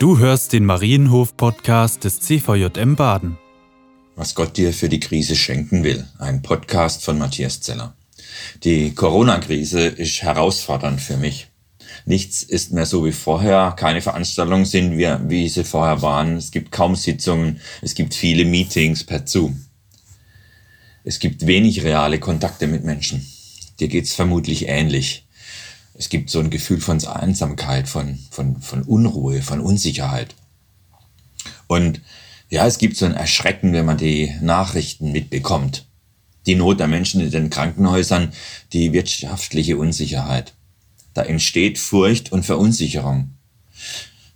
Du hörst den Marienhof-Podcast des CVJM Baden. Was Gott dir für die Krise schenken will. Ein Podcast von Matthias Zeller. Die Corona-Krise ist herausfordernd für mich. Nichts ist mehr so wie vorher. Keine Veranstaltungen sind wir, wie sie vorher waren. Es gibt kaum Sitzungen. Es gibt viele Meetings per Zoom. Es gibt wenig reale Kontakte mit Menschen. Dir geht's vermutlich ähnlich. Es gibt so ein Gefühl von Einsamkeit, von, von, von Unruhe, von Unsicherheit. Und ja, es gibt so ein Erschrecken, wenn man die Nachrichten mitbekommt. Die Not der Menschen in den Krankenhäusern, die wirtschaftliche Unsicherheit. Da entsteht Furcht und Verunsicherung.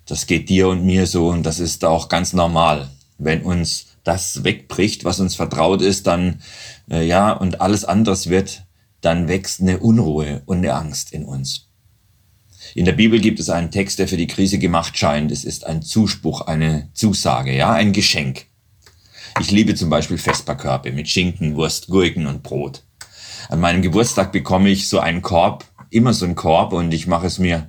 Das geht dir und mir so und das ist auch ganz normal. Wenn uns das wegbricht, was uns vertraut ist, dann, äh, ja, und alles anderes wird, dann wächst eine Unruhe und eine Angst in uns. In der Bibel gibt es einen Text, der für die Krise gemacht scheint. Es ist ein Zuspruch, eine Zusage, ja, ein Geschenk. Ich liebe zum Beispiel Vesperkörbe mit Schinken, Wurst, Gurken und Brot. An meinem Geburtstag bekomme ich so einen Korb, immer so einen Korb und ich mache es mir,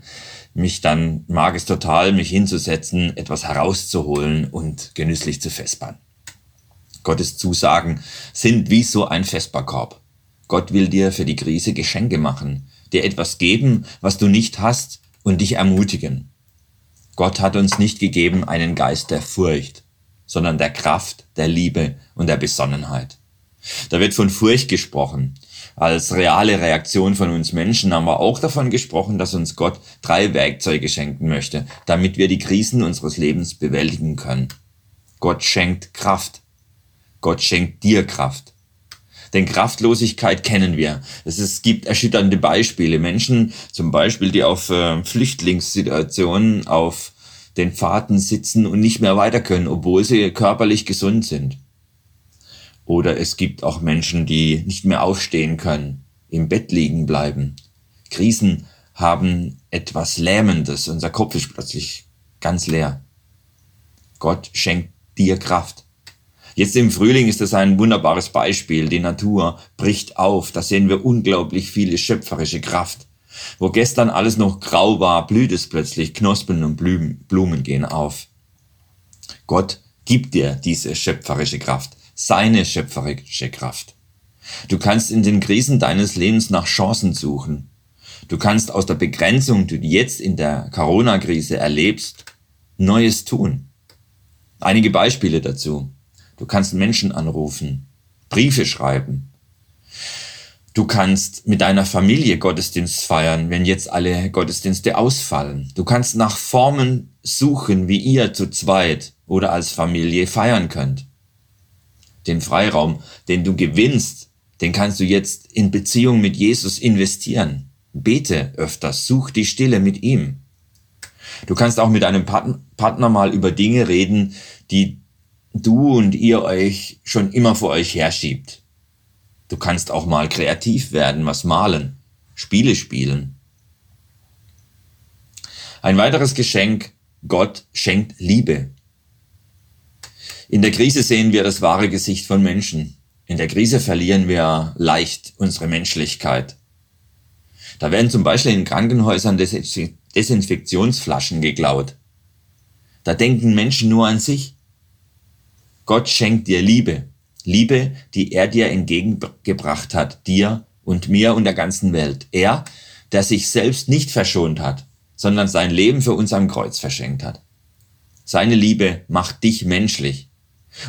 mich dann mag es total, mich hinzusetzen, etwas herauszuholen und genüsslich zu vespern. Gottes Zusagen sind wie so ein Vesperkorb. Gott will dir für die Krise Geschenke machen, dir etwas geben, was du nicht hast und dich ermutigen. Gott hat uns nicht gegeben einen Geist der Furcht, sondern der Kraft, der Liebe und der Besonnenheit. Da wird von Furcht gesprochen. Als reale Reaktion von uns Menschen haben wir auch davon gesprochen, dass uns Gott drei Werkzeuge schenken möchte, damit wir die Krisen unseres Lebens bewältigen können. Gott schenkt Kraft. Gott schenkt dir Kraft. Denn Kraftlosigkeit kennen wir. Es, gibt erschütternde Beispiele. Menschen zum Beispiel, die auf äh, Flüchtlingssituationen auf den Pfaden sitzen und nicht mehr weiter können, obwohl sie körperlich gesund sind. Oder es gibt auch Menschen, die nicht mehr aufstehen können, im Bett liegen bleiben. Krisen haben etwas Lähmendes. Unser Kopf ist plötzlich ganz leer. Gott schenkt dir Kraft. Jetzt im Frühling ist das ein wunderbares Beispiel. Die Natur bricht auf. Da sehen wir unglaublich viele schöpferische Kraft. Wo gestern alles noch grau war, blüht es plötzlich. Knospen und Blumen gehen auf. Gott gibt dir diese schöpferische Kraft. Seine schöpferische Kraft. Du kannst in den Krisen deines Lebens nach Chancen suchen. Du kannst aus der Begrenzung, die du jetzt in der Corona-Krise erlebst, Neues tun. Einige Beispiele dazu. Du kannst Menschen anrufen, Briefe schreiben. Du kannst mit deiner Familie Gottesdienst feiern, wenn jetzt alle Gottesdienste ausfallen. Du kannst nach Formen suchen, wie ihr zu zweit oder als Familie feiern könnt. Den Freiraum, den du gewinnst, den kannst du jetzt in Beziehung mit Jesus investieren. Bete öfters, such die Stille mit ihm. Du kannst auch mit deinem Partner mal über Dinge reden, die du und ihr euch schon immer vor euch herschiebt. Du kannst auch mal kreativ werden, was malen, Spiele spielen. Ein weiteres Geschenk, Gott schenkt Liebe. In der Krise sehen wir das wahre Gesicht von Menschen. In der Krise verlieren wir leicht unsere Menschlichkeit. Da werden zum Beispiel in Krankenhäusern Desinfektionsflaschen geklaut. Da denken Menschen nur an sich. Gott schenkt dir Liebe. Liebe, die er dir entgegengebracht hat, dir und mir und der ganzen Welt. Er, der sich selbst nicht verschont hat, sondern sein Leben für uns am Kreuz verschenkt hat. Seine Liebe macht dich menschlich.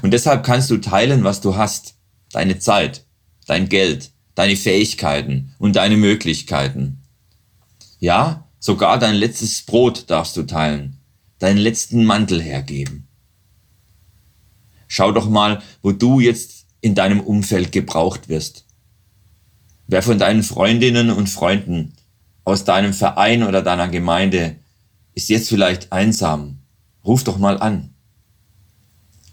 Und deshalb kannst du teilen, was du hast. Deine Zeit, dein Geld, deine Fähigkeiten und deine Möglichkeiten. Ja, sogar dein letztes Brot darfst du teilen, deinen letzten Mantel hergeben. Schau doch mal, wo du jetzt in deinem Umfeld gebraucht wirst. Wer von deinen Freundinnen und Freunden aus deinem Verein oder deiner Gemeinde ist jetzt vielleicht einsam? Ruf doch mal an.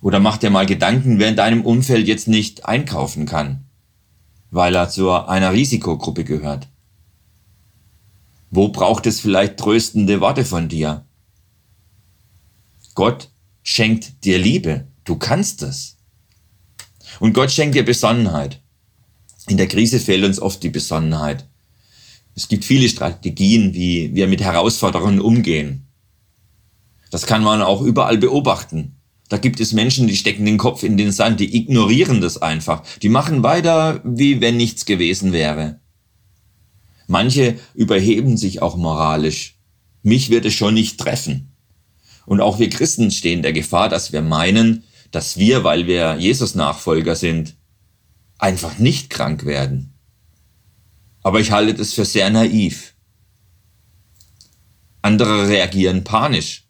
Oder mach dir mal Gedanken, wer in deinem Umfeld jetzt nicht einkaufen kann, weil er zu einer Risikogruppe gehört. Wo braucht es vielleicht tröstende Worte von dir? Gott schenkt dir Liebe. Du kannst es. Und Gott schenkt dir Besonnenheit. In der Krise fehlt uns oft die Besonnenheit. Es gibt viele Strategien, wie wir mit Herausforderungen umgehen. Das kann man auch überall beobachten. Da gibt es Menschen, die stecken den Kopf in den Sand, die ignorieren das einfach. Die machen weiter, wie wenn nichts gewesen wäre. Manche überheben sich auch moralisch. Mich wird es schon nicht treffen. Und auch wir Christen stehen der Gefahr, dass wir meinen, dass wir, weil wir Jesus Nachfolger sind, einfach nicht krank werden. Aber ich halte das für sehr naiv. Andere reagieren panisch,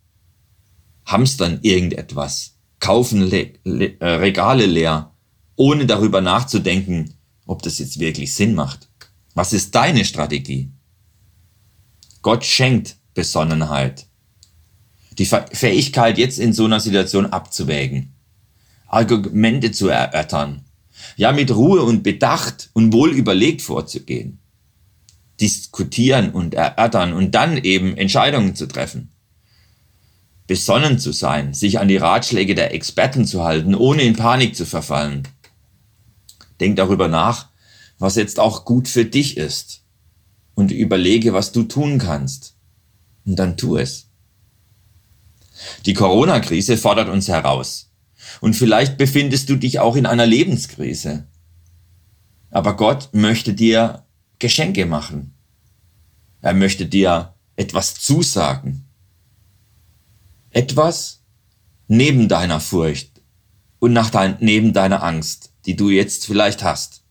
hamstern irgendetwas, kaufen Le Le äh, Regale leer, ohne darüber nachzudenken, ob das jetzt wirklich Sinn macht. Was ist deine Strategie? Gott schenkt Besonnenheit. Die Fähigkeit, jetzt in so einer Situation abzuwägen, Argumente zu erörtern, ja mit Ruhe und Bedacht und wohl überlegt vorzugehen, diskutieren und erörtern und dann eben Entscheidungen zu treffen. Besonnen zu sein, sich an die Ratschläge der Experten zu halten, ohne in Panik zu verfallen. Denk darüber nach, was jetzt auch gut für dich ist und überlege, was du tun kannst. Und dann tu es. Die Corona-Krise fordert uns heraus. Und vielleicht befindest du dich auch in einer Lebenskrise. Aber Gott möchte dir Geschenke machen. Er möchte dir etwas zusagen. Etwas neben deiner Furcht und nach dein, neben deiner Angst, die du jetzt vielleicht hast.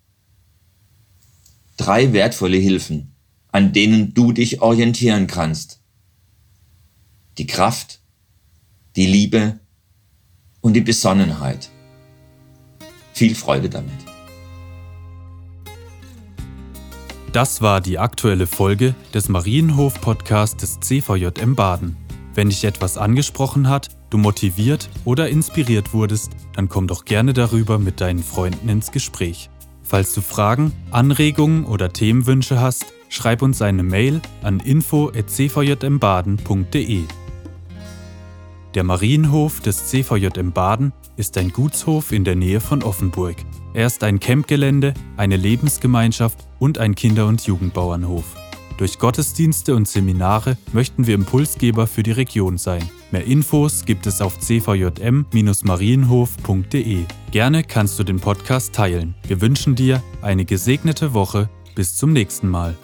Drei wertvolle Hilfen, an denen du dich orientieren kannst. Die Kraft, die Liebe und die Besonnenheit. Viel Freude damit. Das war die aktuelle Folge des Marienhof-Podcasts des CVJM Baden. Wenn dich etwas angesprochen hat, du motiviert oder inspiriert wurdest, dann komm doch gerne darüber mit deinen Freunden ins Gespräch. Falls du Fragen, Anregungen oder Themenwünsche hast, schreib uns eine Mail an info@cvjmbaden.de. Der Marienhof des CVJM Baden ist ein Gutshof in der Nähe von Offenburg. Er ist ein Campgelände, eine Lebensgemeinschaft und ein Kinder- und Jugendbauernhof. Durch Gottesdienste und Seminare möchten wir Impulsgeber für die Region sein. Mehr Infos gibt es auf cvjm-marienhof.de. Gerne kannst du den Podcast teilen. Wir wünschen dir eine gesegnete Woche. Bis zum nächsten Mal.